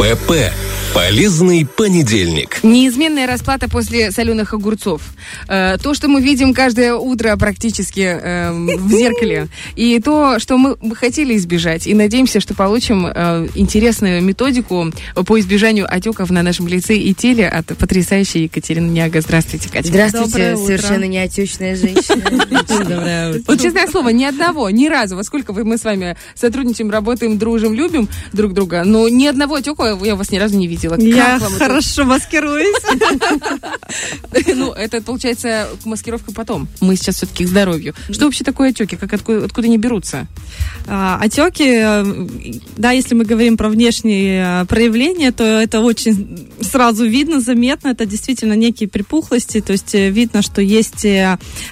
ПП. Полезный понедельник. Неизменная расплата после соленых огурцов. Э, то, что мы видим каждое утро практически э, в зеркале, и то, что мы хотели избежать. И надеемся, что получим э, интересную методику по избежанию отеков на нашем лице и теле от потрясающей Екатерины Няга. Здравствуйте, Катя. Здравствуйте, совершенно неотечная женщина. Доброе. Вот честное слово, ни одного, ни разу, во сколько мы с вами сотрудничаем, работаем, дружим, любим друг друга, но ни одного отека я у вас ни разу не видела. Как Я вам это? хорошо маскируюсь. Ну, это получается маскировка потом. Мы сейчас все-таки к здоровью. Что вообще такое отеки? Как откуда, они берутся? А, Отеки, э, да, если мы говорим про внешние э, проявления, то это очень сразу видно, заметно. Это действительно некие припухлости. То есть э, видно, что есть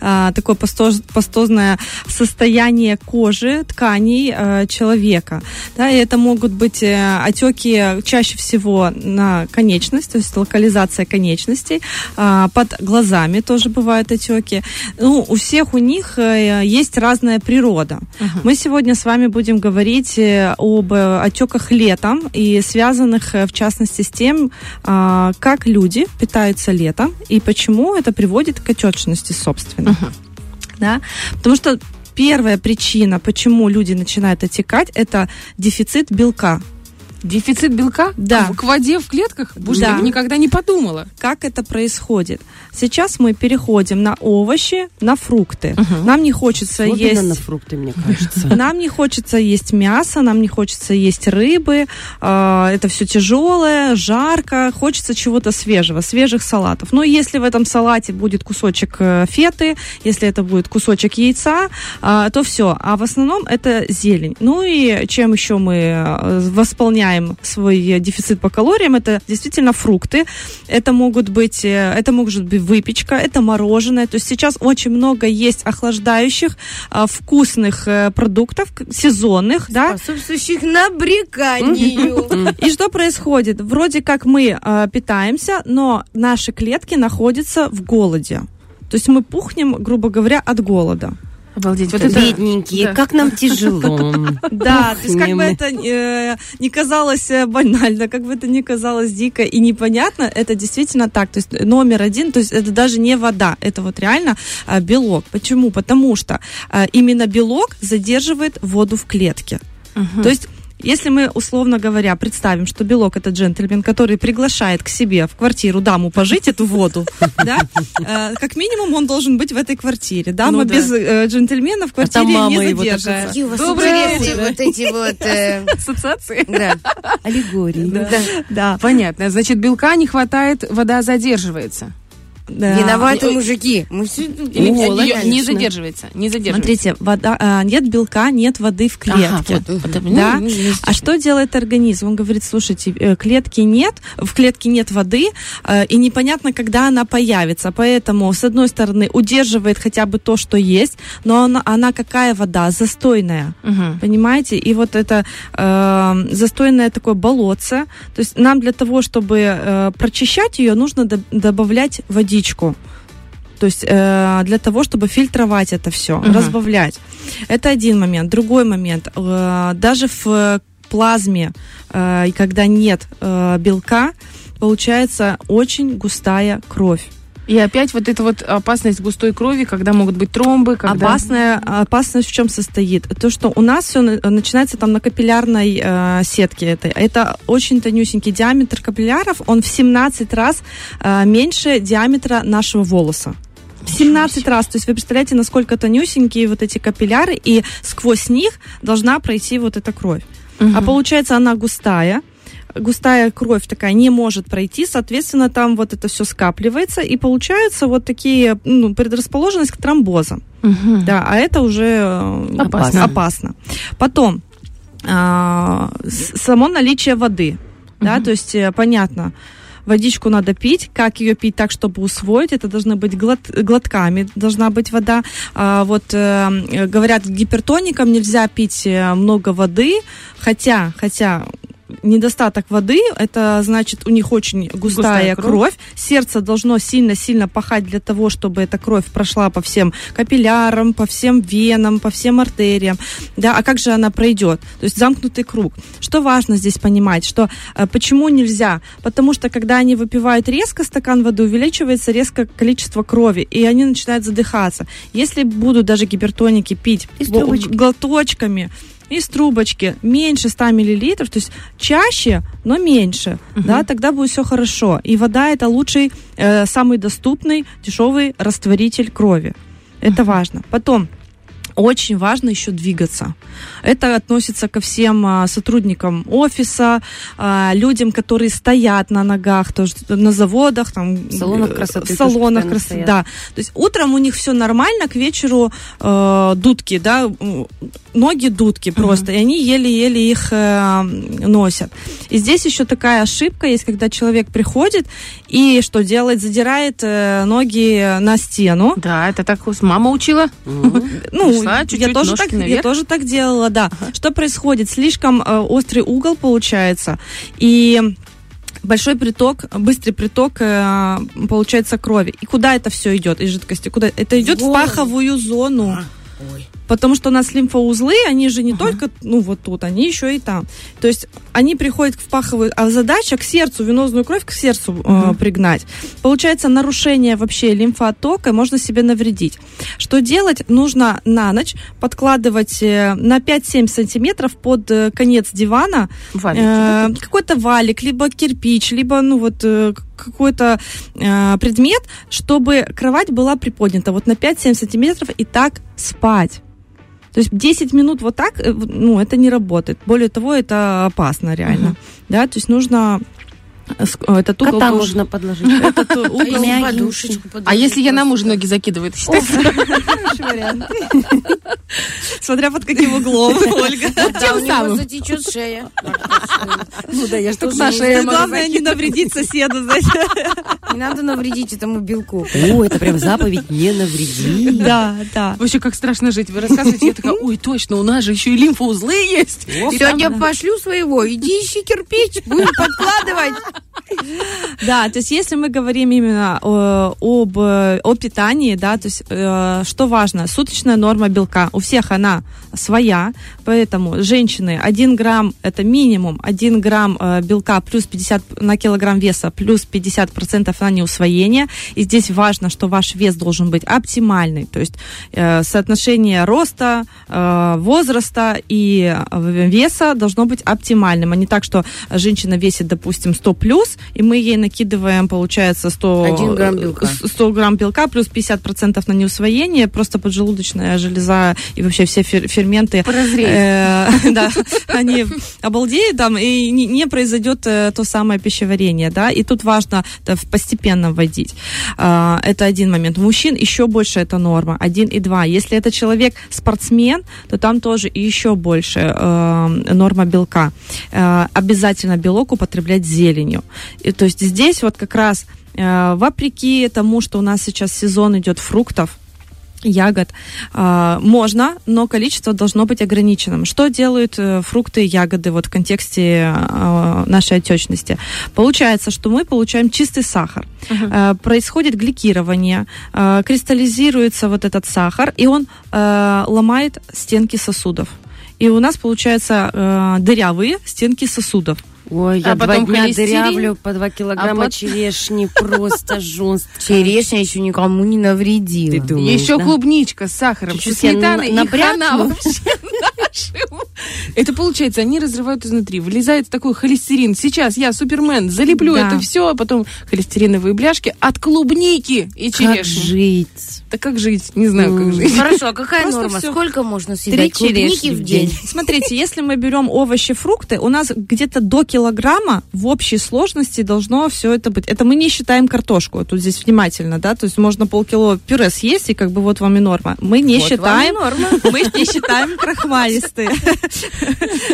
а, такое пастозное состояние кожи, тканей человека. Да, и это могут быть отеки чаще всего на конечность, то есть локализация конечностей. А, Под глазами тоже бывают отеки. Ну, у всех у них э, есть разная природа. Мы сегодня с вами будем говорить э, об отеках летом и связанных, э, в частности, с тем, а, как люди питаются летом и почему это приводит к отечности, собственно. Да? Потому что первая причина, почему люди начинают отекать, это дефицит белка. Дефицит белка? Да. К, к воде в клетках? Боже, Да. я бы никогда не подумала. Как это происходит? Сейчас мы переходим на овощи, на фрукты. Нам не хочется Особенно есть... на фрукты, мне кажется. Нам не хочется есть мясо, нам не хочется есть рыбы. э, Это все тяжелое, жарко. Хочется чего-то свежего, свежих салатов. Но если в этом салате будет кусочек э, феты, если это будет кусочек яйца, э, то все. А в основном это зелень. Ну и чем еще мы э, восполняем свой э, дефицит по калориям, это действительно фрукты. Это могут быть, э, это может быть выпечка, это мороженое. То есть сейчас очень много есть охлаждающих, а, вкусных э, продуктов, сезонных, да. Способствующих набреканию. И что происходит? Вроде как мы э, питаемся, но наши клетки находятся в голоде. То есть мы пухнем, грубо говоря, от голода. Обалдеть. Вот это... Бедненькие, Да. как нам тяжело. Да, то есть как бы это э, не казалось э, банально, как бы это не казалось дико и непонятно, это действительно так. То есть номер один, то есть это даже не вода, это вот реально э, белок. Почему? Потому что э, именно белок задерживает воду в клетке. То есть если мы, условно говоря, представим, что белок это джентльмен, который приглашает к себе в квартиру даму пожить эту воду, да, э, как минимум он должен быть в этой квартире. Дама Ну без э, джентльмена в квартире мама не задержится. Какие у вас вот эти вот... э, Ассоциации. Да, аллегории. Да. Понятно. Значит, белка не хватает, вода задерживается. Да. Виноваты Ой. мужики. Мы всё- Или О, не- логично. не задерживается. Не задерживается. Смотрите, вода, а, нет белка, нет воды в Ага, клетке. вот, вот, Да? ну, А что делает организм? Он говорит, слушайте, э, клетки нет, в клетке нет воды, э, и непонятно, когда она появится. Поэтому, с одной стороны, удерживает хотя бы то, что есть, но она, она какая вода? Застойная. Мгм. Понимаете? И вот это э, застойное такое болотце. То есть нам для того, чтобы э, прочищать ее, нужно до- добавлять водичку. То есть э, для того, чтобы фильтровать это все, Мгм. разбавлять. Это один момент. Другой момент. Э, даже в плазме, э, когда нет э, белка, получается очень густая кровь. И опять вот эта вот опасность густой крови, когда могут быть тромбы, когда... Опасная, опасность в чем состоит? То, что у нас все начинается там на капиллярной э, сетке этой. Это очень тонюсенький диаметр капилляров, он в 17 раз э, меньше диаметра нашего волоса. В 17 раз. То есть вы представляете, насколько тонюсенькие вот эти капилляры, и сквозь них должна пройти вот эта кровь. Мгм. А получается она густая, густая кровь такая не может пройти, соответственно, там вот это все скапливается, и получаются вот такие ну, предрасположенность к тромбозам. Мгм. Да, а это уже э, Опасно. опасно. Потом, а, само наличие воды, да, Мгм. то есть э, понятно, водичку надо пить, как ее пить так, чтобы усвоить, это должны быть глот- глотками, должна быть вода. А, вот э, говорят, гипертоникам нельзя пить э, много воды, хотя, хотя недостаток воды, это значит у них очень густая, Густая кровь. кровь. Сердце должно сильно-сильно пахать для того, чтобы эта кровь прошла по всем капиллярам, по всем венам, по всем артериям. Да, а как же она пройдет? То есть замкнутый круг. Что важно здесь понимать, что э, почему нельзя? Потому что когда они выпивают резко стакан воды, увеличивается резко количество крови, и они начинают задыхаться. Если будут даже гипертоники пить глоточками, из трубочки меньше 100 миллилитров, то есть чаще, но меньше, да, тогда будет все хорошо. И вода это лучший, э, самый доступный, дешевый растворитель крови. Это важно. Потом очень важно еще двигаться. Это относится ко всем а, сотрудникам офиса, а, людям, которые стоят на ногах, тоже на заводах, там, В салонах э, красоты салонах красоты, да. То есть утром у них все нормально, к вечеру э, дудки, да, ноги дудки просто, и они еле-еле их э, носят. И здесь еще такая ошибка есть, когда человек приходит и что делает, задирает э, ноги на стену. Да, это так мама учила. Ну, я тоже, так, я тоже так делала, да. Что происходит? Слишком э, острый угол получается, и большой приток, быстрый приток э, получается крови. И куда это все идет из жидкости? Куда это идет в Вот. паховую зону? Ой. Потому что у нас лимфоузлы, они же не только, ну, вот тут, они еще и там. То есть они приходят в паховую, а задача к сердцу, венозную кровь к сердцу э, пригнать. Получается нарушение вообще лимфоотока, и можно себе навредить. Что делать? Нужно на ночь подкладывать э, на 5-7 сантиметров под э, конец дивана Валик, э, какой-то валик, либо кирпич, либо, ну, вот э, какой-то э, предмет, чтобы кровать была приподнята вот на 5-7 сантиметров и так спать. То есть 10 минут вот так, э, ну, это не работает. Более того, это опасно реально. Да, то есть нужно этот угол Кота тоже- можно подложить. этот э, угол подушечку А если я на мужа ноги закидываю, это считается? Хороший вариант. Смотря под каким углом, Ольга. Него самым. затечет шея. Ну да, я Тоже на шее Главное не навредить соседу. Не надо навредить этому белку. О, это прям заповедь не навреди. Да, да. Вообще, как страшно жить. Вы рассказываете, я такая, ой, точно, у нас же еще и лимфоузлы есть. Сегодня пошлю своего, иди ищи кирпич, будем подкладывать. Да, то есть если мы говорим именно э, об э, о питании, да, то есть э, что важно, суточная норма белка, у всех она своя, поэтому женщины 1 грамм это минимум 1 грамм э, белка плюс 50 на килограмм веса плюс 50 процентов на неусвоение, и здесь важно, что ваш вес должен быть оптимальный, то есть э, соотношение роста, э, возраста и э, веса должно быть оптимальным, а не так, что женщина весит, допустим, 100 плюс, и мы ей накидываем, получается, 100, Один грамм белка. с- 100 грамм белка плюс 50% на неусвоение, просто поджелудочная железа и вообще все фер- Прозреет. э, да, они обалдеют там, и не, произойдет э, то самое пищеварение, да, и тут важно постепенно вводить. А, это один момент. У мужчин еще больше это норма, один и два. Если это человек спортсмен, то там тоже еще больше э, норма белка. Обязательно белок употреблять зеленью. И, то есть здесь вот как раз вопреки тому, что у нас сейчас сезон идет фруктов, ягод а, можно, но количество должно быть ограниченным. Что делают э, фрукты и ягоды вот в контексте а, нашей отечности? Получается, что мы получаем чистый сахар. Э, происходит гликирование, э, кристаллизируется вот этот сахар, и он э, ломает стенки сосудов. И у нас получается э, дырявые стенки сосудов. Ой, я А два потом дня холестерин, дырявлю по два килограмма а черешни, просто жестко. Черешня еще никому не навредила. Ты думаешь, Еще да? клубничка с сахаром, со сметаной я на- и хана вообще. Это получается, они разрывают изнутри, вылезает такой холестерин. Сейчас я, Супермен, залеплю Да. это все, а потом холестериновые бляшки от клубники и Как черешни. жить? Да как жить? Не знаю, как жить. Хорошо, а какая Просто норма? всё. Сколько можно Три съедать клубники черешни в день? Смотрите, если мы берем овощи, фрукты, у нас где-то до килограмма в общей сложности должно все это быть. Это мы не считаем картошку. Тут здесь внимательно, да, то есть можно полкило пюре съесть, и как бы вот вам и норма. Мы не Вот считаем, вам и норма. мы не считаем крахмалистые.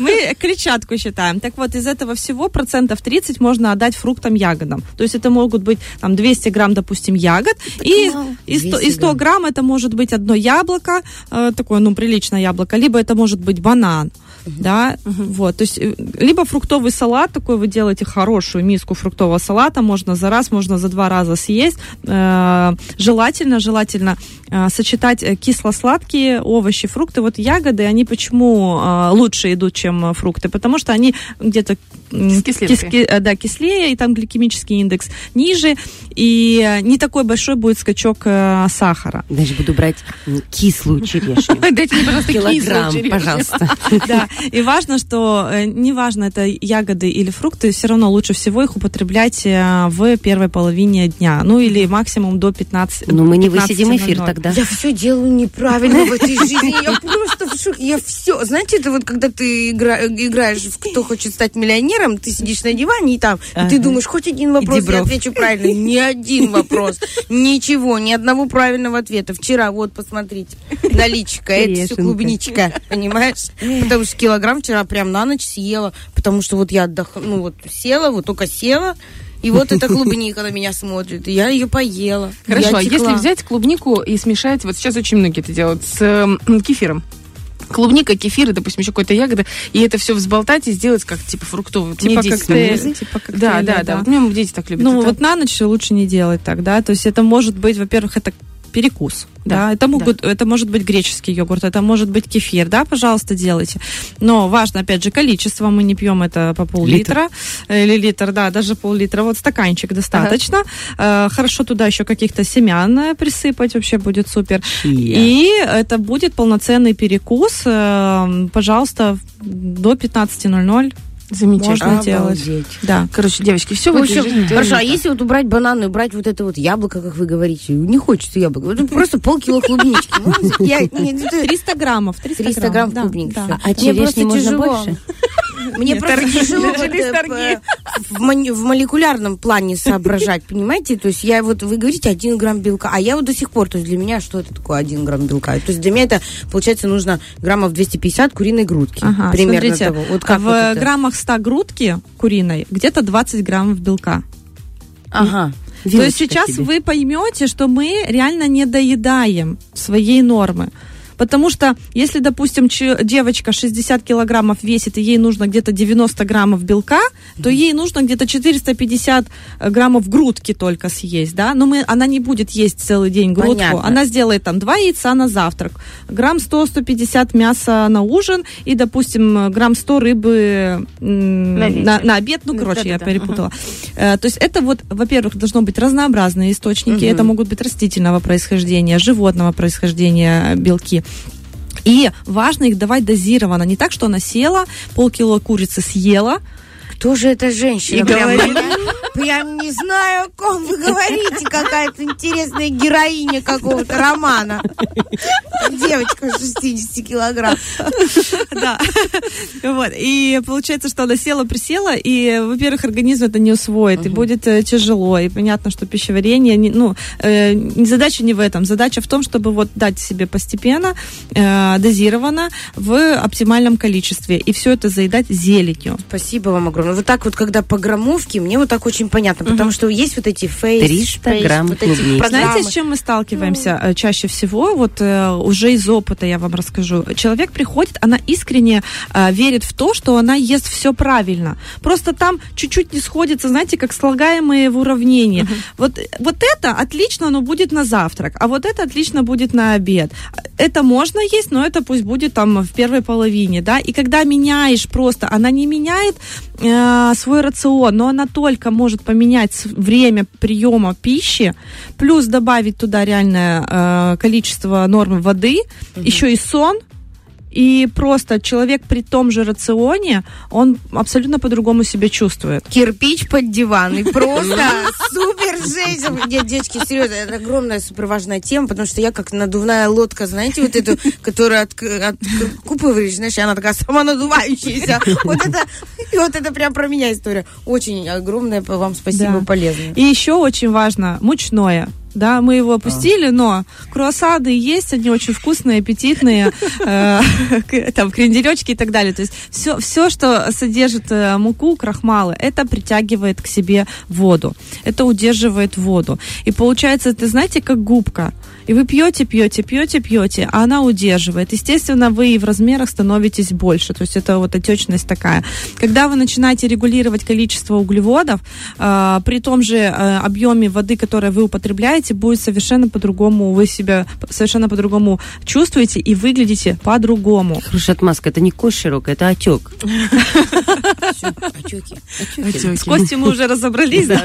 Мы клетчатку считаем. Так вот, из этого всего процентов 30 можно отдать фруктам, ягодам. То есть это могут быть там 200 грамм, допустим, ягод, и, и 100, 200 и 100 грамм. грамм это может быть одно яблоко, э, такое, ну, приличное яблоко, либо это может быть банан. Да, вот, то есть э, либо фруктовый салат такой вы делаете хорошую миску фруктового салата, можно за раз, можно за два раза съесть, Э, желательно, желательно э, сочетать кисло-сладкие овощи, фрукты, вот ягоды, они почему лучше идут, чем фрукты, потому что они где-то м, С кислинкой. кис- э, да, кислее, и там гликемический индекс ниже, и не такой большой будет скачок сахара. Даже буду брать кислую черешню. Дайте мне, пожалуйста, Килограмм, пожалуйста. Да, и важно, что э, неважно, это ягоды или фрукты, все равно лучше всего их употреблять э, в первой половине дня, ну или максимум до 15 Ну, мы не высидим эфир 15:00. тогда. Я все делаю неправильно в этой жизни. Я просто в шоке. Я все. Знаете, это вот когда ты игра- играешь в «Кто хочет стать миллионером», ты сидишь на диване и там, и ты думаешь, хоть один вопрос я отвечу правильно. Ни один вопрос. Ничего, ни одного правильного ответа. Вчера, вот, посмотрите, наличка, это все клубничка, понимаешь? Потому что килограмм вчера прям на ночь съела, потому что вот я отдохнула, ну вот села, вот только села, и вот эта клубника на меня смотрит, и я ее поела. Хорошо, а если взять клубнику и смешать, вот сейчас очень многие это делают, с м, кефиром. Клубника, кефир, и, допустим, еще какой-то ягода, и это все взболтать и сделать как типа фруктовый. Типа коктейль, смузи. типа Да, коктейля, да, да. Вот дети так любят. Ну, это. вот на ночь лучше не делать так, да. То есть это может быть, во-первых, это перекус. Да, Да, это могут, это может быть греческий йогурт, это может быть кефир, да, пожалуйста, делайте. Но важно, опять же, количество. Мы не пьем это по пол-литра э, или литр, да, даже пол-литра. Вот стаканчик достаточно. Э, Хорошо туда еще каких-то семян э, присыпать, вообще будет супер. И это будет полноценный перекус. Пожалуйста, до 15.00 Замечательно. можно делать. Обалдеть. Да. Короче, девочки, все В этой общем, жизни хорошо, а если вот убрать бананы, убрать вот это вот яблоко, как вы говорите, не хочется яблоко, вот просто полкило клубнички. Ну, я- нет, это 300 граммов. 300, 300 грамм да, клубники. А черешни просто можно больше? Мне просто тяжело в, в молекулярном плане соображать, понимаете? То есть я вот, вы говорите, один грамм белка, а я вот до сих пор, то есть для меня что это такое один грамм белка? То есть для меня это, получается, нужно граммов 250 куриной грудки. Ага, примерно смотрите, того. Вот как в вот это? граммах 100 грудки куриной где-то 20 граммов белка. Ага. То есть сейчас тебе. вы поймете, что мы реально не доедаем своей нормы. Потому что если, допустим, девочка 60 килограммов весит, и ей нужно где-то 90 граммов белка, то ей нужно где-то 450 граммов грудки только съесть, да? Но мы, она не будет есть целый день грудку. Понятно. Она сделает там 2 яйца на завтрак, грамм 100-150 мяса на ужин и, допустим, грамм 100 рыбы На на, на обед. Ну, Ну, короче, я да-да-да. перепутала. Э, То есть это вот, во-первых, должно быть разнообразные источники. Это могут быть растительного происхождения, животного происхождения белки. И важно их давать дозированно. Не так, что она села, полкило курицы съела. Кто же эта женщина? И говорит. Прям не знаю, о ком вы говорите. Какая-то интересная героиня какого-то романа. Девочка 60 килограмм. Да. Вот. И получается, что она села, присела, и, во-первых, организм это не усвоит, и будет э, тяжело. И понятно, что пищеварение, ну, э, задача не в этом. Задача в том, чтобы вот дать себе постепенно, э, дозированно, в оптимальном количестве. И все это заедать зеленью. Спасибо вам огромное. Вот так вот, когда по граммовке, мне вот так очень понятно, потому что есть вот эти фейс, 300 фейс, грамм вот эти. Знаете, с чем мы сталкиваемся э, чаще всего? Вот э, уже из опыта я вам расскажу. Человек приходит, она искренне э, верит в то, что она ест все правильно. Просто там чуть-чуть не сходится, знаете, как слагаемые в уравнении. Вот, вот это отлично, но будет на завтрак, а вот это отлично будет на обед. Это можно есть, но это пусть будет там в первой половине, да. И когда меняешь просто, она не меняет э, свой рацион, но она только может поменять с- время приема пищи, плюс добавить туда реальное э, количество нормы воды, еще и сон. И просто человек при том же рационе, он абсолютно по-другому себя чувствует. Кирпич под диван. И просто супер жесть. Нет, девочки, серьезно, это огромная супер важная тема, потому что я как надувная лодка, знаете, вот эту, которую от, откупываешь, знаешь, и она такая сама надувающаяся. Вот это, и вот это прям про меня история. Очень огромное вам спасибо, Да. полезно. И еще очень важно мучное. Да, мы его опустили, но круассаны есть, они очень вкусные, аппетитные, э, там кренделечки и так далее. То есть все, все, что содержит э, муку, крахмалы, это притягивает к себе воду, это удерживает воду. И получается, ты знаете, как губка. И вы пьете, пьете, пьете, пьете, а она удерживает. Естественно, вы и в размерах становитесь больше. То есть это вот отечность такая. Когда вы начинаете регулировать количество углеводов, э, при том же э, объеме воды, которое вы употребляете, будет совершенно по-другому, вы себя совершенно по-другому чувствуете и выглядите по-другому. Хорошая отмазка, это не кость широкая, это отек. Отеки. С Костей мы уже разобрались, да?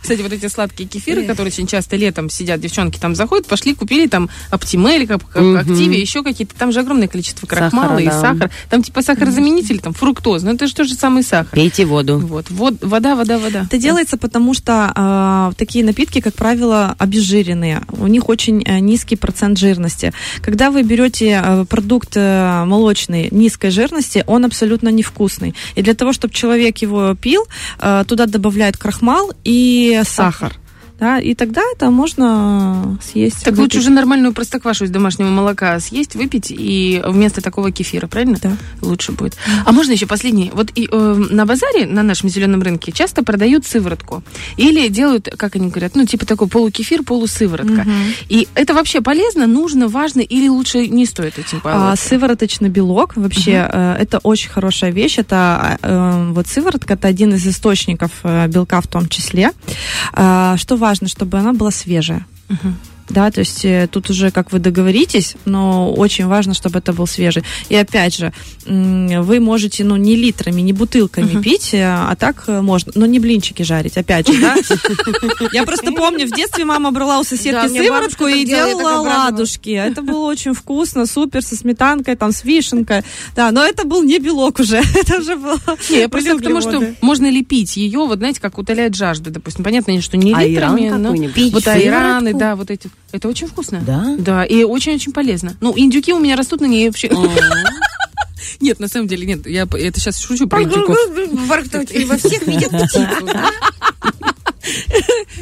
Кстати, вот эти сладкие кефиры, которые очень часто летом сидят, девчонки там заходят, пошли, купили там Оптимель, как, как. Активе, еще какие-то. Там же огромное количество крахмала Сахара, и да. сахар. Там типа сахарозаменитель, там фруктоз. Но это же тот же самый сахар. Пейте воду. Вот, вот, вода, вода, вода. Это делается потому, что э, такие напитки, как правило, обезжиренные. У них очень э, низкий процент жирности. Когда вы берете э, продукт э, молочный низкой жирности, он абсолютно невкусный. И для того, чтобы человек его пил, э, туда добавляют крахмал и сахар. Да, и тогда это можно съесть. Так лучше выпить. уже нормальную простоквашу из домашнего молока съесть, выпить и вместо такого кефира, правильно? Да. Лучше будет. А можно еще последний? Вот и, э, на базаре, на нашем зеленом рынке, часто продают сыворотку. Или делают, как они говорят, ну, типа такой полукефир, полусыворотка. И это вообще полезно, нужно, важно, или лучше не стоит этим А, баловаться? сывороточный белок вообще э, это очень хорошая вещь. Это э, вот сыворотка это один из источников э, белка в том числе. А, что важно, чтобы она была свежая. Да, то есть э, тут уже как вы договоритесь, но очень важно, чтобы это был свежий. И опять же, вы можете, ну, не литрами, не бутылками пить, э, а так э, можно, но не блинчики жарить, опять же, да. Я просто помню, в детстве мама брала у соседки сыворотку и делала, ладушки. Это было очень вкусно, супер, со сметанкой, там, с вишенкой. Да, но это был не белок уже, это уже было... Не, я просто к тому, что можно ли пить ее, вот знаете, как утоляет жажду, допустим. Понятно, что не Айран литрами, но вот айраны, да, вот эти. Это очень вкусно. Да? Да, и очень-очень полезно. Ну, индюки у меня растут на ней вообще. Нет, на самом деле, нет, я это сейчас шучу про индюков. Во всех видят птицу?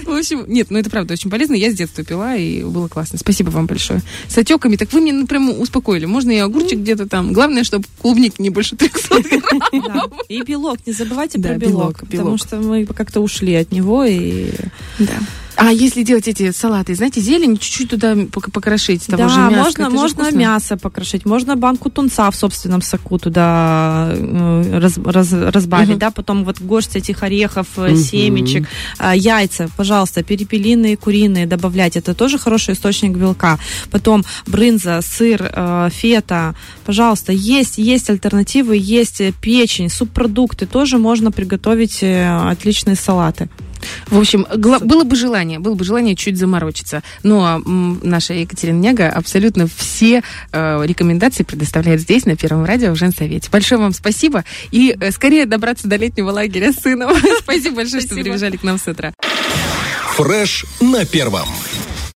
В общем, нет, ну это правда очень полезно. Я с детства пила, и было классно. Спасибо вам большое. С отеками, так вы меня ну, прям успокоили. Можно и огурчик где-то там. Главное, чтобы клубник не больше 300 грамм. Да. И белок, не забывайте Да, про белок, белок, потому что мы как-то ушли от него и Да. А если делать эти салаты, знаете, зелень, чуть-чуть туда пок- покрошить, того да, же мяска, можно, можно вкусно. мясо покрошить, можно банку тунца в собственном соку туда э, раз- раз- разбавить, Мгм. да, потом вот горсть этих орехов, э, Мгм. семечек, а, яйца, пожалуйста, перепелиные, куриные добавлять, это тоже хороший источник белка. Потом брынза, сыр, э, фета, пожалуйста, есть, есть альтернативы, есть э, печень, субпродукты, тоже можно приготовить э, отличные салаты. В общем, гла- было бы желание, было бы желание чуть заморочиться. Ну, а м, наша Екатерина Няга абсолютно все э, рекомендации предоставляет здесь, на Первом радио, в Женсовете. Большое вам спасибо. И э, скорее добраться до летнего лагеря с сыном. Спасибо большое, что прибежали к нам с утра. Фреш на первом.